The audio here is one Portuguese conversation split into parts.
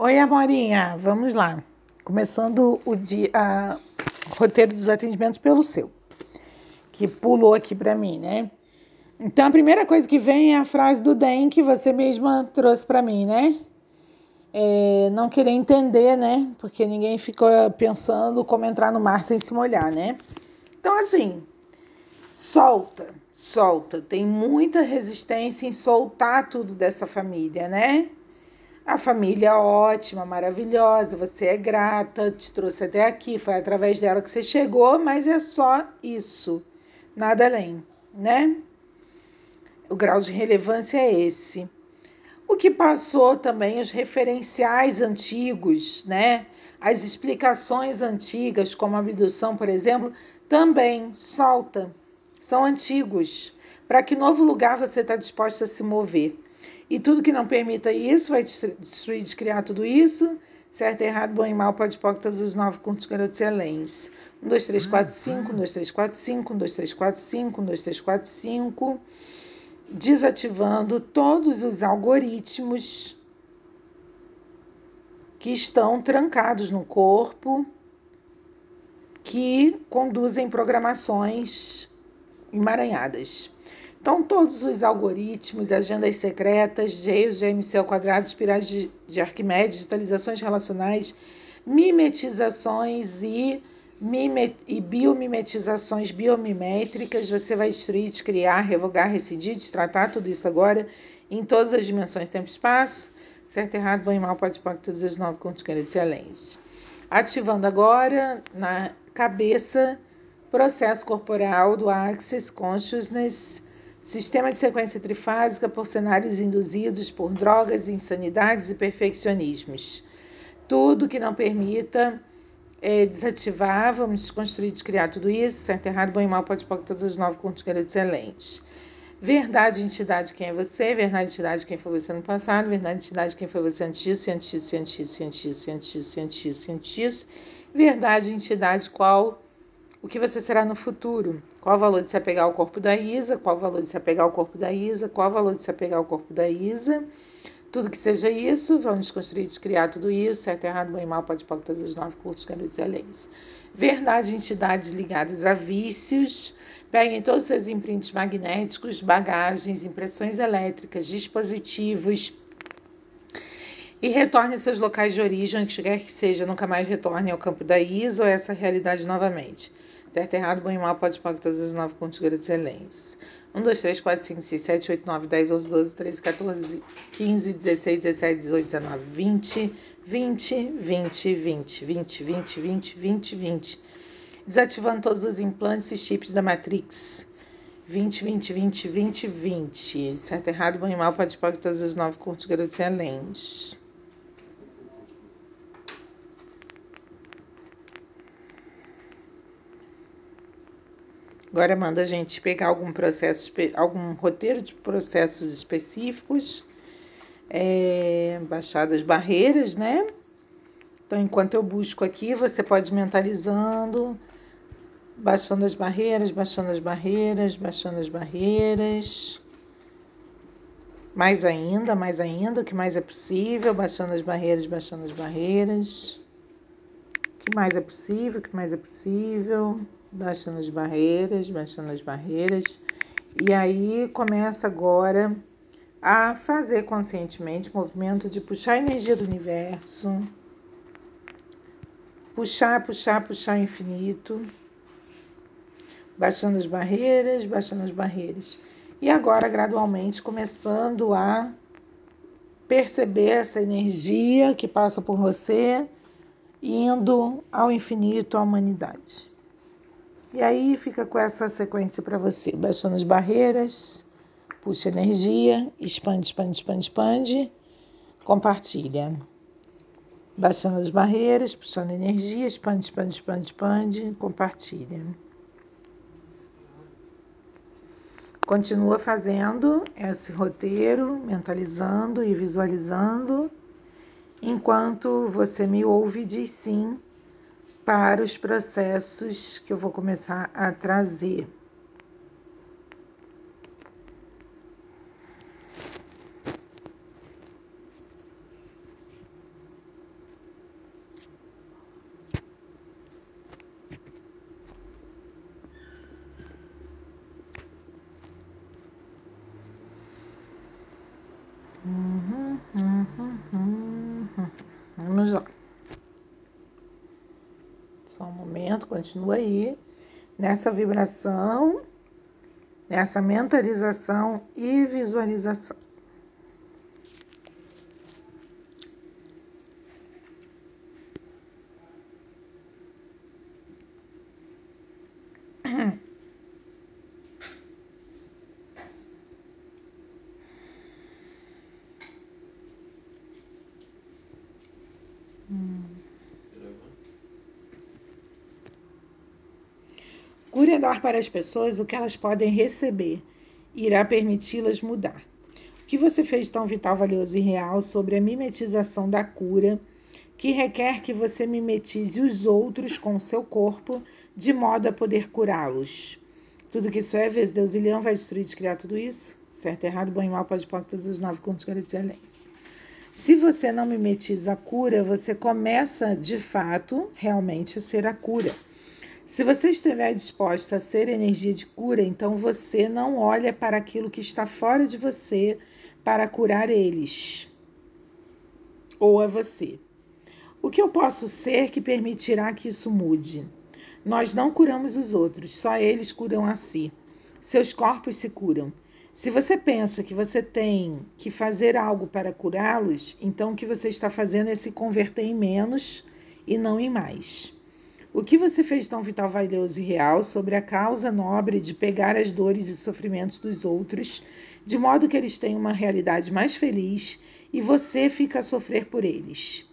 Oi, Amorinha, vamos lá. Começando o dia, a, roteiro dos atendimentos pelo seu, que pulou aqui para mim, né? Então, a primeira coisa que vem é a frase do DEM que você mesma trouxe para mim, né? É, não querer entender, né? Porque ninguém fica pensando como entrar no mar sem se molhar, né? Então, assim, solta, solta. Tem muita resistência em soltar tudo dessa família, né? A família ótima, maravilhosa, você é grata, te trouxe até aqui, foi através dela que você chegou, mas é só isso, nada além, né? O grau de relevância é esse. O que passou também, os referenciais antigos, né? As explicações antigas, como a abdução, por exemplo, também solta, são antigos. Para que novo lugar você está disposto a se mover? E tudo que não permita isso vai destruir, descriar tudo isso. Certo, errado, bom e mal, pode pôr todos os nove contos garotos e aléns. 1, 2, 3, 4, 5, 1, 2, 3, 4, 5, 1, 2, 3, 4, 5, 1, 2, 3, 4, 5. Desativando todos os algoritmos que estão trancados no corpo, que conduzem programações emaranhadas. Então, todos os algoritmos, agendas secretas, Geios, GMC ao quadrado, espirais de, de Arquimedes, digitalizações relacionais, mimetizações e, mimet, e biomimetizações biomimétricas, você vai destruir, descriar, revogar, recidir, destratar tudo isso agora em todas as dimensões, tempo e espaço. Certo, errado, bom e mal, pode pôr todas as nove contos e além. Ativando agora na cabeça processo corporal do Access Consciousness Sistema de sequência trifásica por cenários induzidos por drogas, insanidades e perfeccionismos. Tudo que não permita é, desativar, vamos construir, descriar tudo isso, certo, errado, bom e mal, pode pôr todas as nove contas excelentes. Verdade, entidade, quem é você? Verdade, entidade, quem foi você no passado? Verdade, entidade, quem foi você antes disso, antes disso, antes disso, antes disso, antes disso, antes disso, antes disso. Verdade, entidade, qual o que você será no futuro. Qual o valor de se apegar ao corpo da Isa? Qual o valor de se apegar ao corpo da Isa? Qual o valor de se apegar ao corpo da Isa? Tudo que seja isso, vamos construir, descriar tudo isso, certo, errado, bom e mal, pode pôr todas as nove cursos, garotos e além. Verdade, entidades ligadas a vícios. Peguem todos os seus imprints magnéticos, bagagens, impressões elétricas, dispositivos, e retorne aos seus locais de origem, onde quer que seja, nunca mais retorne ao campo da ISO ou essa realidade novamente. Certo, errado, bom e mal, pode pagar todas as nove contas excelentes. 1, 2, 3, 4, 5, 6, 7, 8, 9, 10, 11, 12, 13, 14, 15, 16, 17, 18, 19, 20, 20, 20, 20, 20, 20, 20, 20, 20. Desativando todos os implantes e chips da Matrix. 20, 20, 20, 20, 20. Certo, errado, bom e mal, pode pagar todas as nove contas excelentes. Agora manda a gente pegar algum processo, algum roteiro de processos específicos, é, baixar as barreiras, né? Então, enquanto eu busco aqui, você pode mentalizando, baixando as barreiras, baixando as barreiras, baixando as barreiras. Mais ainda, mais ainda, o que mais é possível, baixando as barreiras, baixando as barreiras. O que mais é possível, o que mais é possível baixando as barreiras, baixando as barreiras. E aí começa agora a fazer conscientemente movimento de puxar a energia do universo, puxar, puxar, puxar o infinito, baixando as barreiras, baixando as barreiras. E agora, gradualmente, começando a perceber essa energia que passa por você, indo ao infinito, à humanidade. E aí fica com essa sequência para você, baixando as barreiras, puxa energia, expande, expande, expande, expande, compartilha. Baixando as barreiras, puxando energia, expande, expande, expande, expande, compartilha. Continua fazendo esse roteiro, mentalizando e visualizando, enquanto você me ouve e diz sim para os processos que eu vou começar a trazer. Uhum, uhum, uhum, Vamos lá. Momento, continua aí. Nessa vibração, nessa mentalização e visualização. Cure é dar para as pessoas o que elas podem receber. Irá permiti-las mudar. O que você fez tão vital, valioso e real sobre a mimetização da cura, que requer que você mimetize os outros com o seu corpo, de modo a poder curá-los? Tudo que isso é, vezes Deus e Leão vai destruir e criar tudo isso? Certo, errado, bom e mal, pode pôr todos os nove contos garantidos. Se você não mimetiza a cura, você começa de fato realmente a ser a cura. Se você estiver disposta a ser energia de cura, então você não olha para aquilo que está fora de você para curar eles ou a você. O que eu posso ser que permitirá que isso mude? Nós não curamos os outros, só eles curam a si. Seus corpos se curam. Se você pensa que você tem que fazer algo para curá-los, então o que você está fazendo é se converter em menos e não em mais. O que você fez tão vital, valioso e real sobre a causa nobre de pegar as dores e sofrimentos dos outros, de modo que eles tenham uma realidade mais feliz e você fica a sofrer por eles?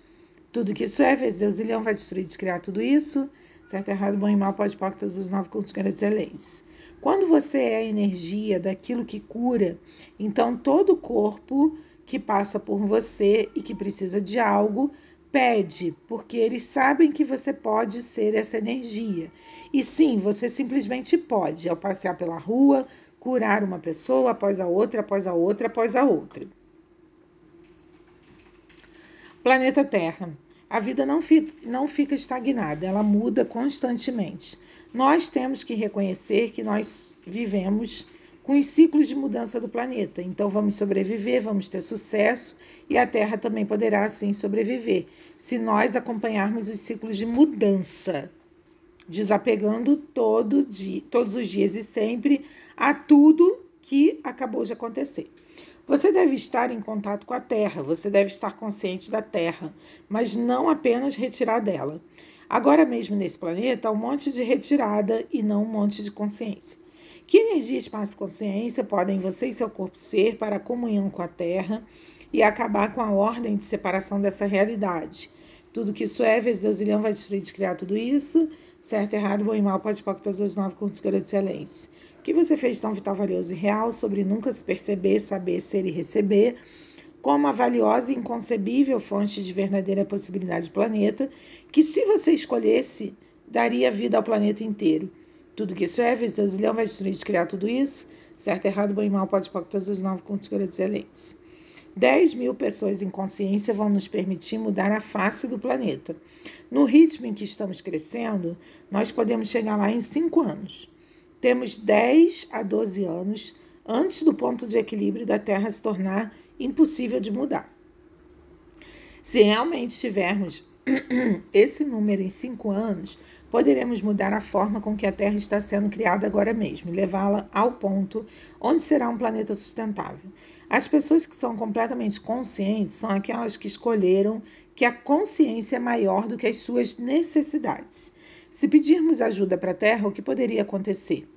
Tudo que isso é, vezes Deus e Leão vai destruir e descriar tudo isso. Certo, errado, bom e mal, pode pôr todos os nove cultos grandes e leis. Quando você é a energia daquilo que cura, então todo o corpo que passa por você e que precisa de algo pede, porque eles sabem que você pode ser essa energia. E sim, você simplesmente pode, ao passear pela rua, curar uma pessoa após a outra, após a outra, após a outra. Planeta Terra. A vida não fica, não fica estagnada, ela muda constantemente. Nós temos que reconhecer que nós vivemos com os ciclos de mudança do planeta. Então vamos sobreviver, vamos ter sucesso e a Terra também poderá assim sobreviver, se nós acompanharmos os ciclos de mudança, desapegando todo dia, todos os dias e sempre a tudo que acabou de acontecer. Você deve estar em contato com a Terra, você deve estar consciente da Terra, mas não apenas retirar dela. Agora mesmo nesse planeta há um monte de retirada e não um monte de consciência. Que energia, espaço e consciência podem você e seu corpo ser para a comunhão com a Terra e acabar com a ordem de separação dessa realidade? Tudo que isso é, vezes Deus Leão vai destruir e criar tudo isso. Certo, errado, bom e mal, pode pôr todas as nove curtos de excelência. O que você fez tão vital, valioso e real sobre nunca se perceber, saber, ser e receber como a valiosa e inconcebível fonte de verdadeira possibilidade do planeta, que se você escolhesse, daria vida ao planeta inteiro. Tudo que é, vezes Deus vai destruir e criar tudo isso. Certo, errado, bom e mal, pode pôr todas as nove contas excelentes. 10 mil pessoas em consciência vão nos permitir mudar a face do planeta. No ritmo em que estamos crescendo, nós podemos chegar lá em 5 anos. Temos 10 a 12 anos antes do ponto de equilíbrio da Terra se tornar impossível de mudar. Se realmente tivermos esse número em 5 anos, poderemos mudar a forma com que a Terra está sendo criada agora mesmo e levá-la ao ponto onde será um planeta sustentável. As pessoas que são completamente conscientes são aquelas que escolheram que a consciência é maior do que as suas necessidades. Se pedirmos ajuda para a Terra, o que poderia acontecer?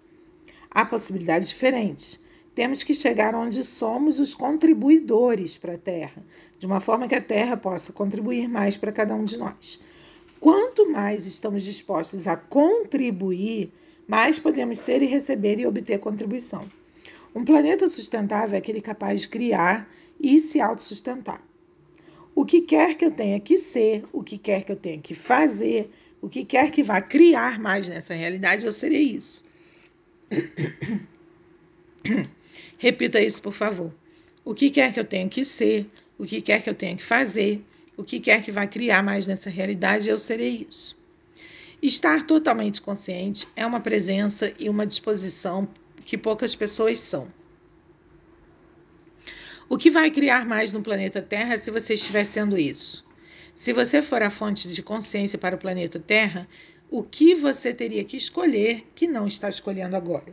Há possibilidades diferentes. Temos que chegar onde somos os contribuidores para a Terra, de uma forma que a Terra possa contribuir mais para cada um de nós. Quanto mais estamos dispostos a contribuir, mais podemos ser e receber e obter contribuição. Um planeta sustentável é aquele capaz de criar e se autossustentar. O que quer que eu tenha que ser, o que quer que eu tenha que fazer, o que quer que vá criar mais nessa realidade, eu serei isso. Repita isso, por favor. O que quer que eu tenha que ser, o que quer que eu tenha que fazer, o que quer que vá criar mais nessa realidade, eu serei isso. Estar totalmente consciente é uma presença e uma disposição que poucas pessoas são. O que vai criar mais no planeta Terra se você estiver sendo isso. Se você for a fonte de consciência para o planeta Terra, o que você teria que escolher que não está escolhendo agora?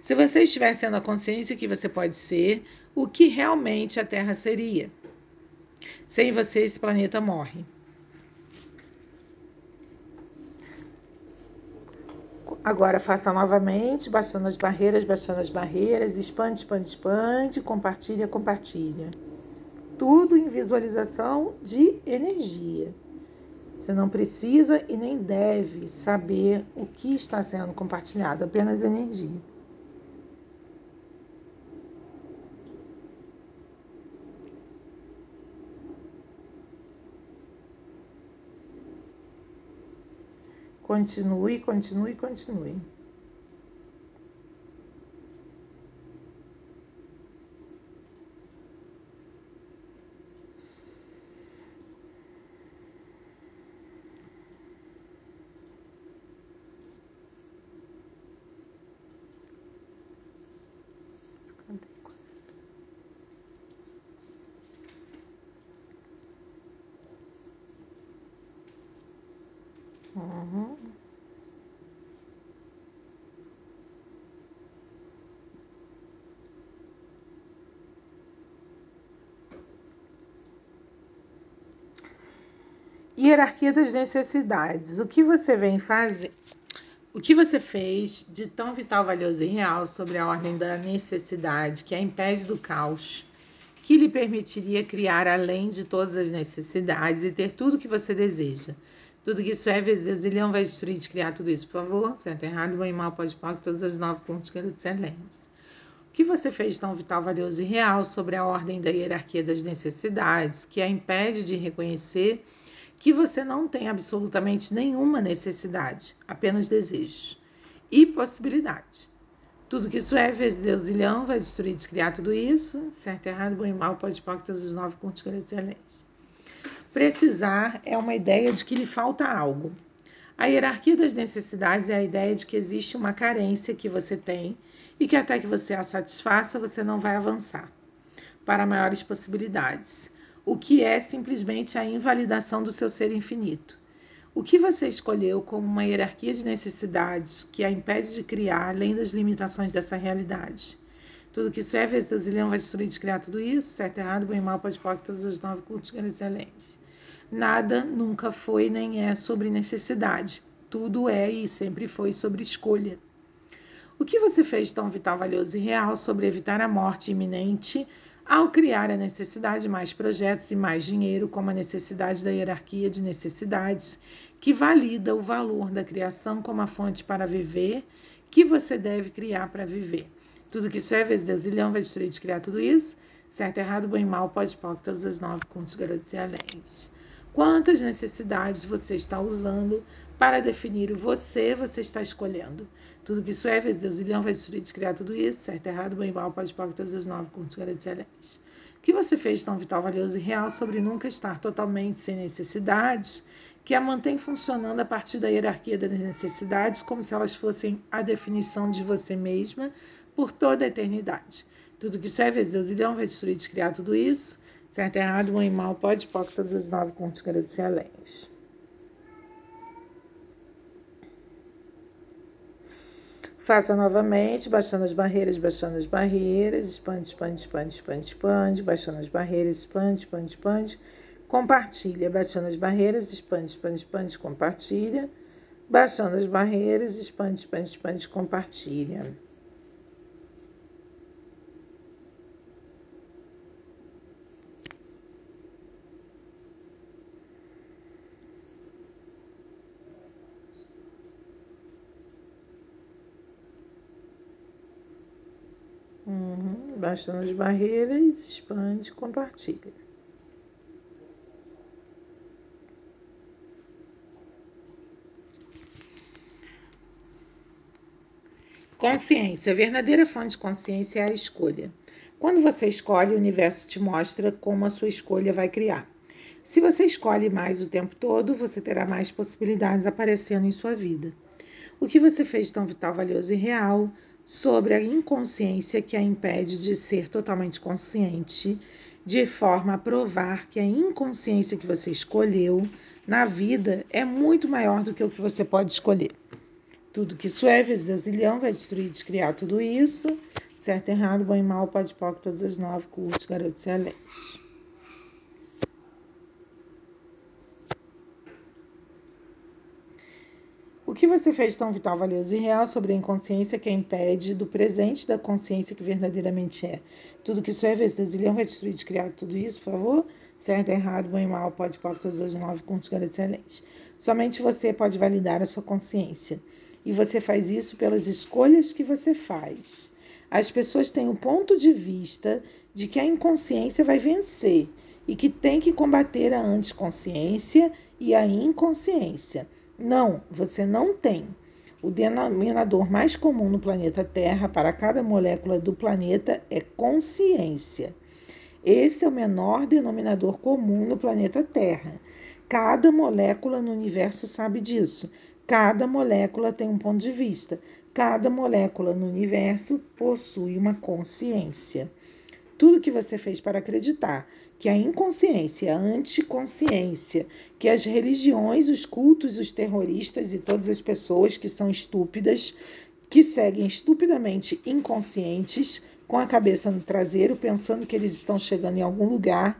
Se você estiver sendo a consciência que você pode ser, o que realmente a Terra seria? Sem você, esse planeta morre. Agora faça novamente, baixando as barreiras, baixando as barreiras, expande, expande, expande, compartilha, compartilha. Tudo em visualização de energia. Você não precisa e nem deve saber o que está sendo compartilhado, apenas energia. Continue, continue, continue. Uhum. Hierarquia das necessidades. O que você vem fazer? O que você fez de tão vital, valioso e real sobre a ordem da necessidade que a impede do caos, que lhe permitiria criar além de todas as necessidades e ter tudo que você deseja? Tudo que isso é, vezes Deus, ele não vai destruir de criar tudo isso, por favor. Certo, errado, bom e mal, pode pôr, todas as nove pontos que de excelência. O que você fez tão vital, valioso e real sobre a ordem da hierarquia das necessidades, que a impede de reconhecer que você não tem absolutamente nenhuma necessidade, apenas desejos e possibilidade. Tudo que isso é, vezes Deus ilhão, vai destruir, descriar tudo isso. Certo, errado, bom e mal, pode pôr, todas as nove pontos de excelência. Precisar é uma ideia de que lhe falta algo. A hierarquia das necessidades é a ideia de que existe uma carência que você tem e que até que você a satisfaça, você não vai avançar para maiores possibilidades, o que é simplesmente a invalidação do seu ser infinito. O que você escolheu como uma hierarquia de necessidades que a impede de criar além das limitações dessa realidade? Tudo que isso é, vezes Deus vai destruir de criar tudo isso, certo, errado, bem, mal, pode, pode, todas as nove cultos de excelência. Nada nunca foi nem é sobre necessidade. Tudo é e sempre foi sobre escolha. O que você fez tão vital, valioso e real sobre evitar a morte iminente ao criar a necessidade de mais projetos e mais dinheiro, como a necessidade da hierarquia de necessidades, que valida o valor da criação como a fonte para viver, que você deve criar para viver. Tudo que isso é, vezes Deus ilhão, vai destruir de criar tudo isso. Certo, errado, bom e mal, pode, pode, todas as nove contos, garotos e alentes. Quantas necessidades você está usando para definir o você você está escolhendo? Tudo que isso é, Deus e Leão vai destruir, descriar tudo isso, certo, errado, bem, mal, pode, pode, todas as nove, contos, grandes excelentes. O que você fez tão vital, valioso e real sobre nunca estar totalmente sem necessidades, que a mantém funcionando a partir da hierarquia das necessidades, como se elas fossem a definição de você mesma por toda a eternidade. Tudo que isso é, Deus e Leão vai destruir, descriar tudo isso, Certo, errado, bom e mal, pode, pode, todas as nove contos agradecer além. Faça novamente, baixando as barreiras, baixando as barreiras, expande, expande, expande, expande, expande, baixando as barreiras, expande, expande, expande, compartilha, baixando as barreiras, expande, expande, expande, compartilha, baixando as barreiras, expande, expande, expande, compartilha. Baixando as barreiras, expande, compartilha. Consciência. A verdadeira fonte de consciência é a escolha. Quando você escolhe, o universo te mostra como a sua escolha vai criar. Se você escolhe mais o tempo todo, você terá mais possibilidades aparecendo em sua vida. O que você fez tão vital, valioso e real sobre a inconsciência que a impede de ser totalmente consciente de forma a provar que a inconsciência que você escolheu na vida é muito maior do que o que você pode escolher. Tudo que isso é, vezes Deus Leão, vai destruir e descriar tudo isso. Certo, errado, bom e mal, pode pode todas as nove, curtos, garotos e. O que você fez tão vital, valioso e real sobre a inconsciência que a impede do presente da consciência que verdadeiramente é? Tudo que isso é, vezes Deus e Leão, vai destruir descriar tudo isso, por favor? Certo, errado, bom e mal, pode pode todas as nove, curtos, garotos e aléns. Somente você pode validar a sua consciência e você faz isso pelas escolhas que você faz. As pessoas têm o ponto de vista de que a inconsciência vai vencer e que tem que combater a anticonsciência e a inconsciência. Não, você não tem. O denominador mais comum no planeta Terra para cada molécula do planeta é consciência. Esse é o menor denominador comum no planeta Terra. Cada molécula no universo sabe disso. Cada molécula tem um ponto de vista. Cada molécula no universo possui uma consciência. Tudo que você fez para acreditar que a inconsciência, a anticonsciência, que as religiões, os cultos, os terroristas e todas as pessoas que são estúpidas, que seguem estupidamente inconscientes, com a cabeça no traseiro, pensando que eles estão chegando em algum lugar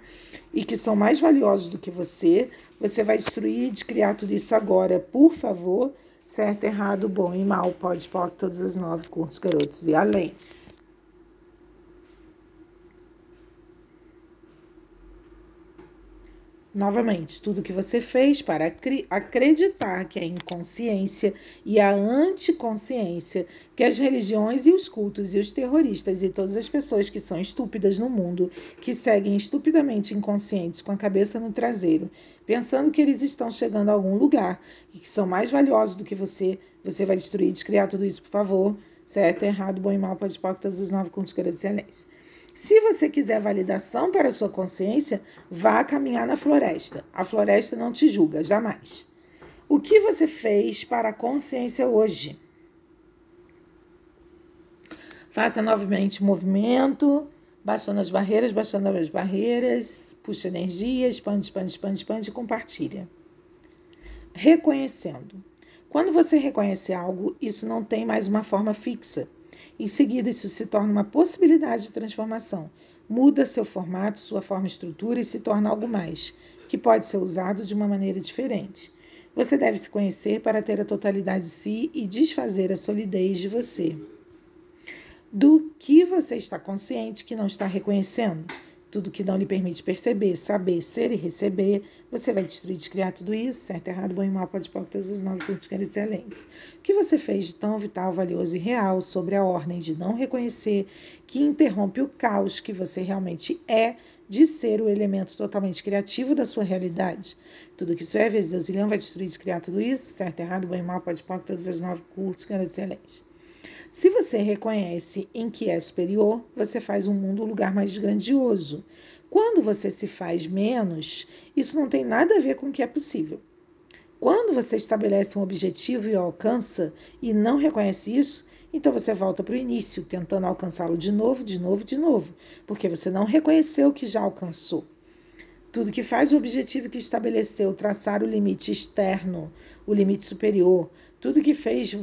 e que são mais valiosos do que você, você vai destruir e descriar tudo isso agora, por favor. Certo, errado, bom e mal, pode, pode, todas as nove cursos, garotos e aléns. Novamente, tudo que você fez para acreditar que a inconsciência e a anticonsciência, que as religiões e os cultos e os terroristas e todas as pessoas que são estúpidas no mundo, que seguem estupidamente inconscientes com a cabeça no traseiro, pensando que eles estão chegando a algum lugar e que são mais valiosos do que você, você vai destruir, descriar tudo isso, por favor. Certo, errado, bom e mal, pode pode todas as nove contos de excelência. Se você quiser validação para a sua consciência, vá caminhar na floresta. A floresta não te julga, jamais. O que você fez para a consciência hoje? Faça novamente o movimento, baixando as barreiras, baixando as barreiras, puxa energia, expande, expande, expande, expande e compartilha. Reconhecendo. Quando você reconhece algo, isso não tem mais uma forma fixa em seguida, isso se torna uma possibilidade de transformação. Muda seu formato, sua forma estrutura e se torna algo mais, que pode ser usado de uma maneira diferente. Você deve se conhecer para ter a totalidade de si e desfazer a solidez de você. Do que você está consciente que não está reconhecendo? Tudo que não lhe permite perceber, saber, ser e receber, você vai destruir, descriar tudo isso, certo, errado, bom e mal, pode pôr todos os nove pontos excelentes. O que você fez de tão vital, valioso e real sobre a ordem de não reconhecer que interrompe o caos que você realmente é de ser o elemento totalmente criativo da sua realidade? Tudo que isso é, vezes Deus e Leão vai destruir, descriar tudo isso, certo, errado, bom e mal, pode pôr todos os nove curtos, excelentes. Se você reconhece em que é superior, você faz um mundo um lugar mais grandioso. Quando você se faz menos, isso não tem nada a ver com o que é possível. Quando você estabelece um objetivo e o alcança e não reconhece isso, então você volta para o início, tentando alcançá-lo de novo, de novo, de novo, porque você não reconheceu o que já alcançou. Tudo que faz o objetivo que estabeleceu, traçar o limite externo, o limite superior, tudo que fez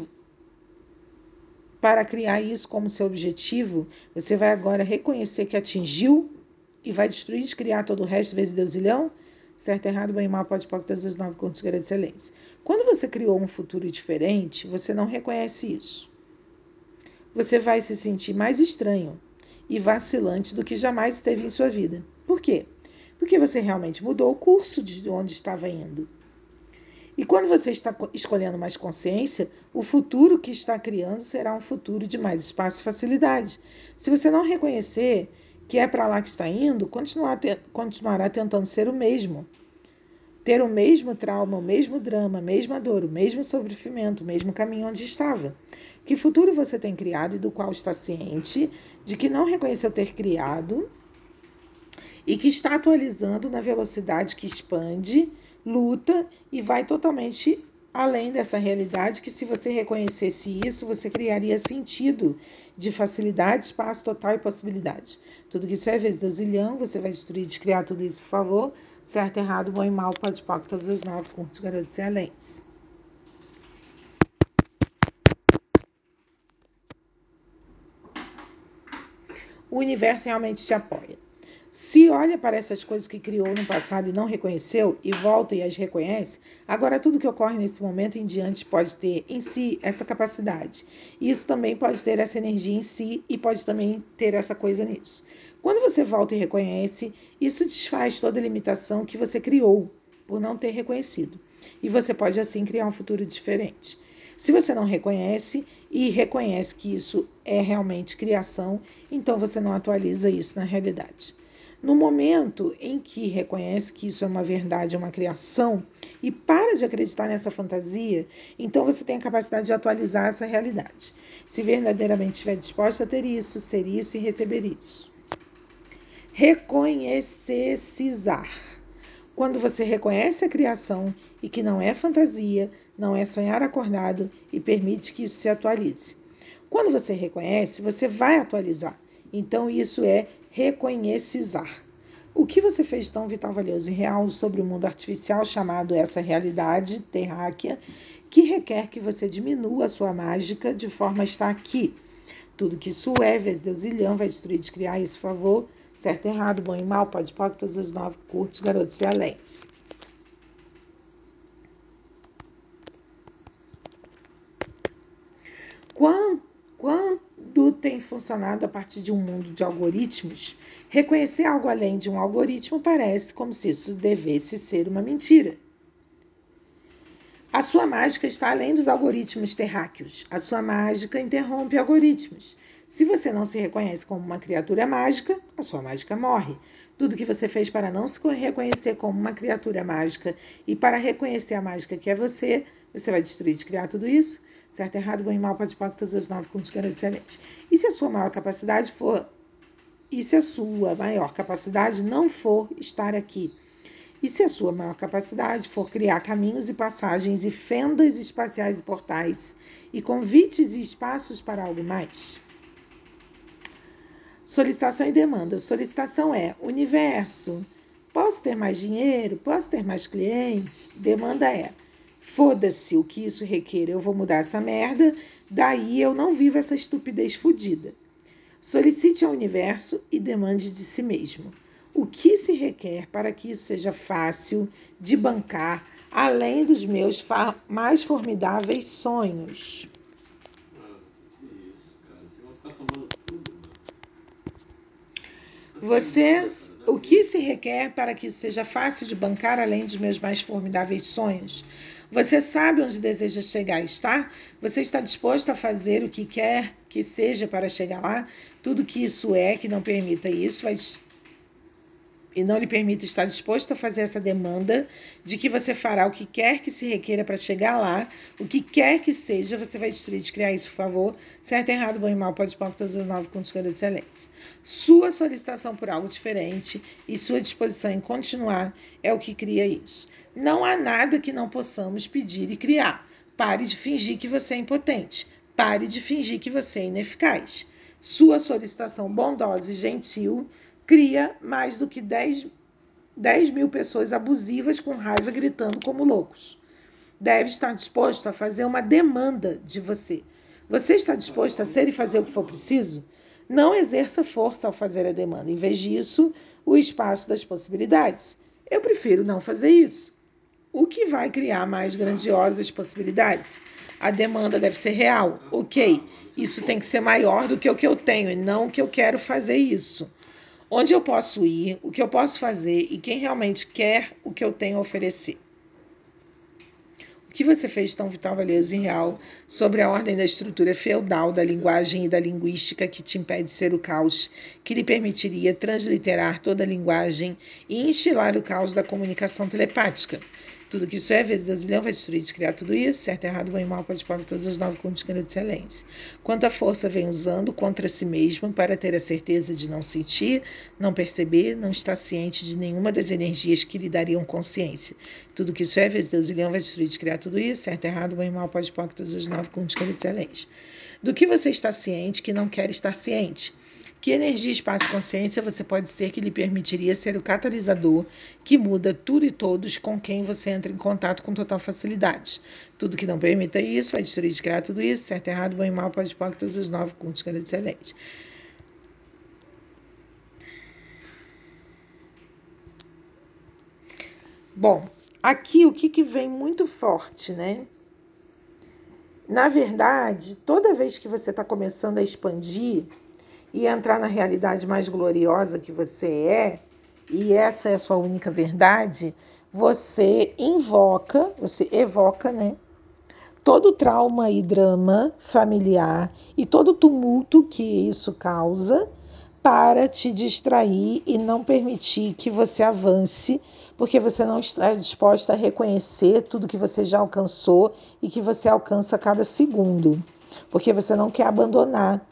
para criar isso como seu objetivo, você vai agora reconhecer que atingiu e vai destruir e criar todo o resto, vezes Deus Leão? Certo, errado, bem, mal, pode, pode, todas as nove contos de excelência. Quando você criou um futuro diferente, você não reconhece isso. Você vai se sentir mais estranho e vacilante do que jamais esteve em sua vida. Por quê? Porque você realmente mudou o curso de onde estava indo. E quando você está escolhendo mais consciência, o futuro que está criando será um futuro de mais espaço e facilidade. Se você não reconhecer que é para lá que está indo, te, continuará tentando ser o mesmo. Ter o mesmo trauma, o mesmo drama, a mesma dor, o mesmo sofrimento, o mesmo caminho onde estava. Que futuro você tem criado e do qual está ciente de que não reconheceu ter criado e que está atualizando na velocidade que expande luta e vai totalmente além dessa realidade que se você reconhecesse isso, você criaria sentido de facilidade, espaço total e possibilidade. Tudo que isso é vezes deusilhão, você vai destruir, descriar tudo isso, por favor. Certo, errado, bom e mal, pode pode todas as nove, curtos, garantos e alentes. O universo realmente te apoia. Se olha para essas coisas que criou no passado e não reconheceu, e volta e as reconhece, agora tudo que ocorre nesse momento em diante pode ter em si essa capacidade. Isso também pode ter essa energia em si e pode também ter essa coisa nisso. Quando você volta e reconhece, isso desfaz toda a limitação que você criou por não ter reconhecido. E você pode assim criar um futuro diferente. Se você não reconhece e reconhece que isso é realmente criação, então você não atualiza isso na realidade. No momento em que reconhece que isso é uma verdade, é uma criação, e para de acreditar nessa fantasia, então você tem a capacidade de atualizar essa realidade. Se verdadeiramente estiver disposto a ter isso, ser isso e receber isso. Reconhecesizar. Quando você reconhece a criação e que não é fantasia, não é sonhar acordado e permite que isso se atualize. Quando você reconhece, você vai atualizar. Então, isso é reconhecizar. O que você fez tão vital, valioso e real sobre o mundo artificial chamado essa realidade terráquea, que requer que você diminua a sua mágica de forma a estar aqui. Tudo que isso é, vezes Deus ilhão, vai destruir, descriar isso, por favor. Certo, errado, bom e mal, pode, pode, todas as nove, curtos, garotos e aléns. Quando, quando tem funcionado a partir de um mundo de algoritmos, reconhecer algo além de um algoritmo parece como se isso devesse ser uma mentira. A sua mágica está além dos algoritmos terráqueos. A sua mágica interrompe algoritmos. Se você não se reconhece como uma criatura mágica, a sua mágica morre. Tudo que você fez para não se reconhecer como uma criatura mágica e para reconhecer a mágica que é você, você vai destruir, de criar tudo isso certo, errado, bom e mal, pode pode todas as nove, com excelente. E se a sua maior capacidade for, e se a sua maior capacidade não for estar aqui? E se a sua maior capacidade for criar caminhos e passagens e fendas espaciais e portais e convites e espaços para algo mais? Solicitação e demanda. Solicitação é: universo, posso ter mais dinheiro? Posso ter mais clientes? Demanda é: Foda-se o que isso requer, eu vou mudar essa merda, daí eu não vivo essa estupidez fodida. Solicite ao universo e demande de si mesmo. O que se requer para que isso seja fácil de bancar, além dos meus mais formidáveis sonhos? Você, o que se requer para que isso seja fácil de bancar, além dos meus mais formidáveis sonhos? Você sabe onde deseja chegar, está? Você está disposto a fazer o que quer que seja para chegar lá? Tudo que isso é, que não permita isso, vai e não lhe permita estar disposto a fazer essa demanda de que você fará o que quer que se requeira para chegar lá, o que quer que seja, você vai destruir, criar isso, por favor. Certo, errado, bom e mal, pode pôr todas as nove com de excelência. Sua solicitação por algo diferente e sua disposição em continuar é o que cria isso. Não há nada que não possamos pedir e criar. Pare de fingir que você é impotente. Pare de fingir que você é ineficaz. Sua solicitação bondosa e gentil cria mais do que 10, 10 mil pessoas abusivas com raiva gritando como loucos. Deve estar disposto a fazer uma demanda de você. Você está disposto a ser e fazer o que for preciso? Não exerça força ao fazer a demanda. Em vez disso, o espaço das possibilidades. Eu prefiro não fazer isso o que vai criar mais grandiosas possibilidades. A demanda deve ser real, ok. Isso tem que ser maior do que o que eu tenho e não o que eu quero fazer isso. Onde eu posso ir, o que eu posso fazer e quem realmente quer o que eu tenho a oferecer. O que você fez tão vital, valioso e real sobre a ordem da estrutura feudal da linguagem e da linguística que te impede de ser o caos, que lhe permitiria transliterar toda a linguagem e instilar o caos da comunicação telepática? Tudo que isso é, vezes Deus e leão, vai destruir, descriar tudo isso, certo, errado, bom e mal, pode pôr todas as nove contas de excelência. Quanta força vem usando contra si mesmo para ter a certeza de não sentir, não perceber, não estar ciente de nenhuma das energias que lhe dariam consciência. Tudo que isso é, vezes Deus e leão, vai destruir, descriar tudo isso, certo, errado, bom e mal, pode pôr todas as nove contas de excelência. Do que você está ciente que não quer estar ciente? Que energia, espaço e consciência você pode ser que lhe permitiria ser o catalisador que muda tudo e todos com quem você entra em contato com total facilidade? Tudo que não permita isso vai destruir de criar tudo isso, certo, errado, bom e mal, pode pôr todos os nove contos que excelente. Bom, aqui o que, que vem muito forte, né? Na verdade, toda vez que você está começando a expandir, e entrar na realidade mais gloriosa que você é, e essa é a sua única verdade, você invoca, você evoca, né? Todo trauma e drama familiar e todo tumulto que isso causa para te distrair e não permitir que você avance, porque você não está disposta a reconhecer tudo que você já alcançou e que você alcança a cada segundo, porque você não quer abandonar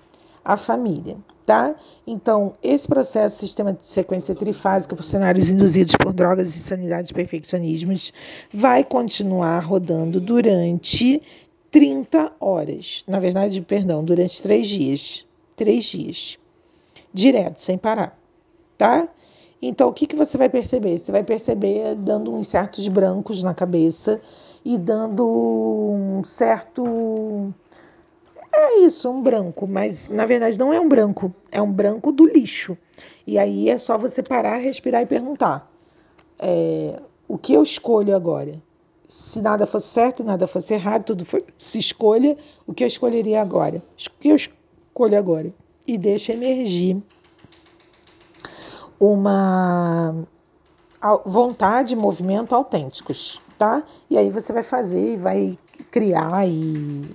a família tá? Então, esse processo, sistema de sequência trifásica por cenários induzidos por drogas, insanidade e perfeccionismos, vai continuar rodando durante 30 horas. Na verdade, perdão, durante três dias. Três dias. Direto, sem parar, tá? Então, o que, que você vai perceber? Você vai perceber dando uns certos brancos na cabeça e dando um certo é isso, um branco, mas na verdade não é um branco, é um branco do lixo. E aí é só você parar, respirar e perguntar: é, o que eu escolho agora? Se nada fosse certo, nada fosse errado, tudo for, se escolha, o que eu escolheria agora? O que eu escolho agora? E deixa emergir uma vontade movimento autênticos, tá? E aí você vai fazer e vai criar e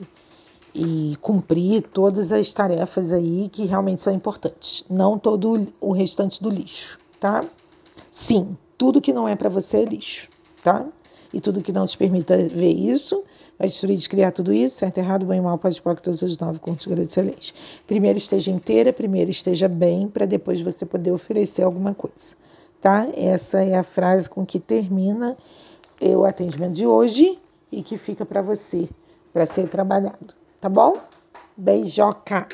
e cumprir todas as tarefas aí que realmente são importantes, não todo o restante do lixo, tá? Sim, tudo que não é para você é lixo, tá? E tudo que não te permita ver isso vai destruir, descriar tudo isso, certo, errado, bom e mal, pode pôr todas as nove contos de excelente. Primeiro esteja inteira, primeiro esteja bem, para depois você poder oferecer alguma coisa, tá? Essa é a frase com que termina o atendimento de hoje e que fica para você, para ser trabalhado. Tá bom? Beijoca!